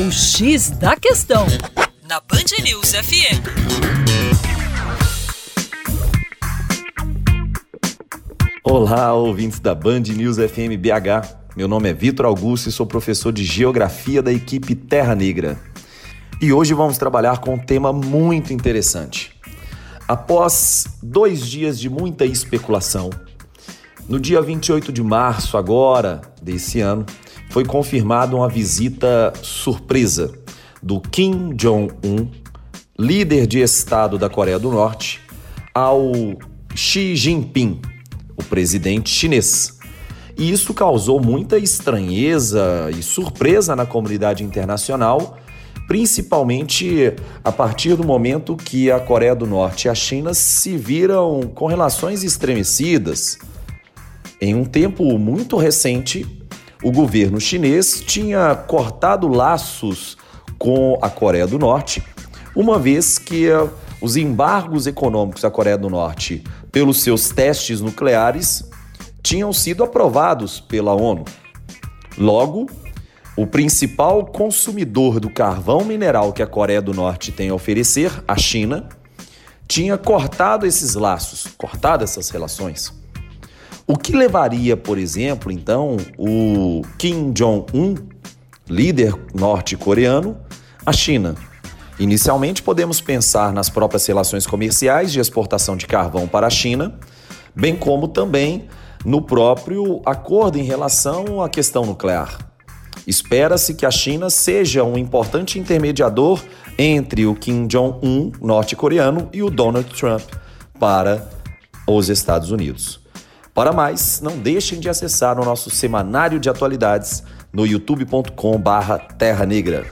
O X da Questão, na Band News FM. Olá, ouvintes da Band News FM BH. Meu nome é Vitor Augusto e sou professor de Geografia da equipe Terra Negra. E hoje vamos trabalhar com um tema muito interessante. Após dois dias de muita especulação, no dia 28 de março, agora desse ano, foi confirmada uma visita surpresa do Kim Jong-un, líder de Estado da Coreia do Norte, ao Xi Jinping, o presidente chinês. E isso causou muita estranheza e surpresa na comunidade internacional, principalmente a partir do momento que a Coreia do Norte e a China se viram com relações estremecidas. Em um tempo muito recente, o governo chinês tinha cortado laços com a Coreia do Norte, uma vez que eh, os embargos econômicos da Coreia do Norte pelos seus testes nucleares tinham sido aprovados pela ONU. Logo, o principal consumidor do carvão mineral que a Coreia do Norte tem a oferecer, a China, tinha cortado esses laços, cortado essas relações. O que levaria, por exemplo, então, o Kim Jong-un, líder norte-coreano, à China? Inicialmente, podemos pensar nas próprias relações comerciais de exportação de carvão para a China, bem como também no próprio acordo em relação à questão nuclear. Espera-se que a China seja um importante intermediador entre o Kim Jong-un norte-coreano e o Donald Trump para os Estados Unidos. Para mais, não deixem de acessar o nosso semanário de atualidades no youtube.com/terra negra.